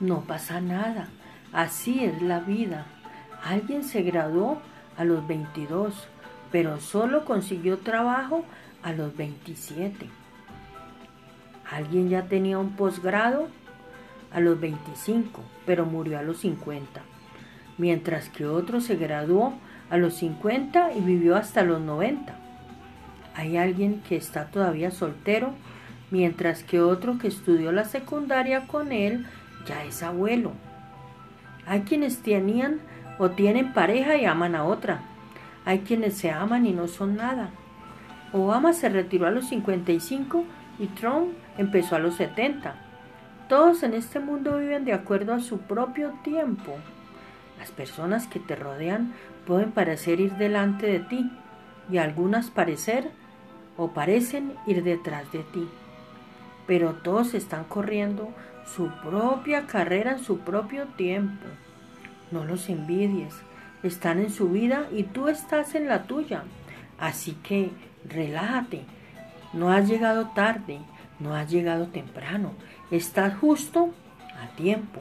No pasa nada. Así es la vida. Alguien se graduó a los 22, pero solo consiguió trabajo a los 27. Alguien ya tenía un posgrado a los 25, pero murió a los 50, mientras que otro se graduó a los 50 y vivió hasta los 90. Hay alguien que está todavía soltero, mientras que otro que estudió la secundaria con él ya es abuelo. Hay quienes tenían o tienen pareja y aman a otra. Hay quienes se aman y no son nada. Obama se retiró a los 55 y Trump empezó a los 70. Todos en este mundo viven de acuerdo a su propio tiempo. Las personas que te rodean pueden parecer ir delante de ti y algunas parecer o parecen ir detrás de ti. Pero todos están corriendo su propia carrera en su propio tiempo. No los envidies, están en su vida y tú estás en la tuya. Así que relájate, no has llegado tarde, no has llegado temprano, estás justo a tiempo.